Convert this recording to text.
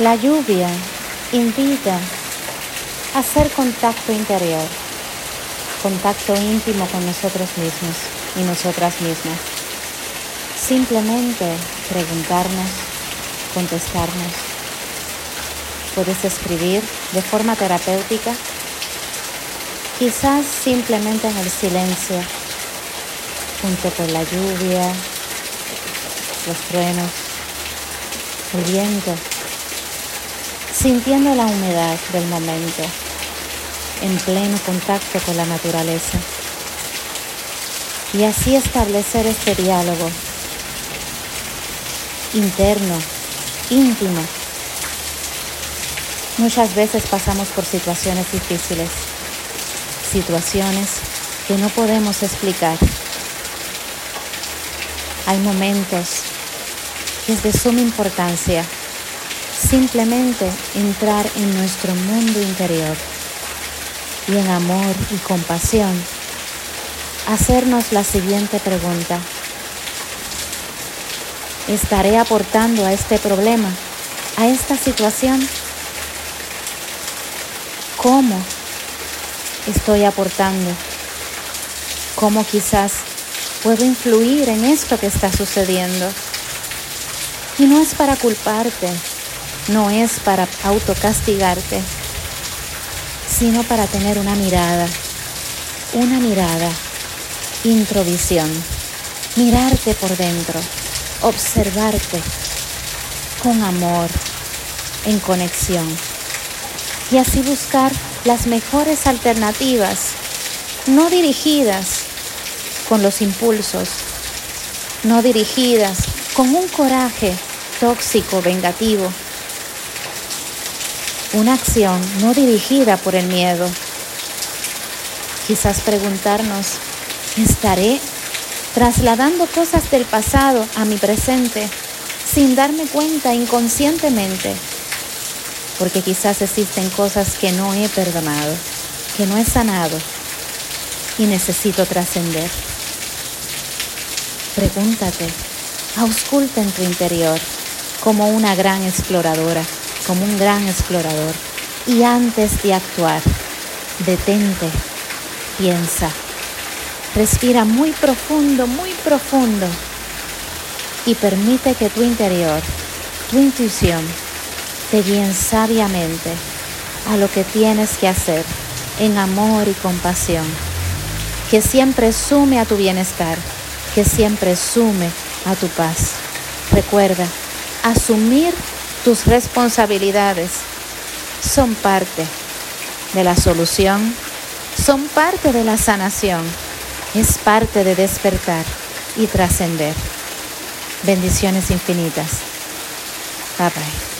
La lluvia invita a hacer contacto interior, contacto íntimo con nosotros mismos y nosotras mismas. Simplemente preguntarnos, contestarnos. Puedes escribir de forma terapéutica, quizás simplemente en el silencio, junto con la lluvia, los truenos, el viento sintiendo la humedad del momento, en pleno contacto con la naturaleza. Y así establecer este diálogo interno, íntimo. Muchas veces pasamos por situaciones difíciles, situaciones que no podemos explicar. Hay momentos que es de suma importancia simplemente entrar en nuestro mundo interior y en amor y compasión hacernos la siguiente pregunta. ¿Estaré aportando a este problema, a esta situación? ¿Cómo estoy aportando? ¿Cómo quizás puedo influir en esto que está sucediendo? Y no es para culparte, no es para autocastigarte, sino para tener una mirada, una mirada, introvisión, mirarte por dentro, observarte con amor, en conexión. Y así buscar las mejores alternativas, no dirigidas con los impulsos, no dirigidas con un coraje tóxico, vengativo, una acción no dirigida por el miedo. Quizás preguntarnos, ¿estaré trasladando cosas del pasado a mi presente sin darme cuenta inconscientemente? Porque quizás existen cosas que no he perdonado, que no he sanado y necesito trascender. Pregúntate, ausculta en tu interior como una gran exploradora como un gran explorador. Y antes de actuar, detente, piensa, respira muy profundo, muy profundo y permite que tu interior, tu intuición, te guíen sabiamente a lo que tienes que hacer en amor y compasión, que siempre sume a tu bienestar, que siempre sume a tu paz. Recuerda, asumir tus responsabilidades son parte de la solución, son parte de la sanación, es parte de despertar y trascender. Bendiciones infinitas. Bye bye.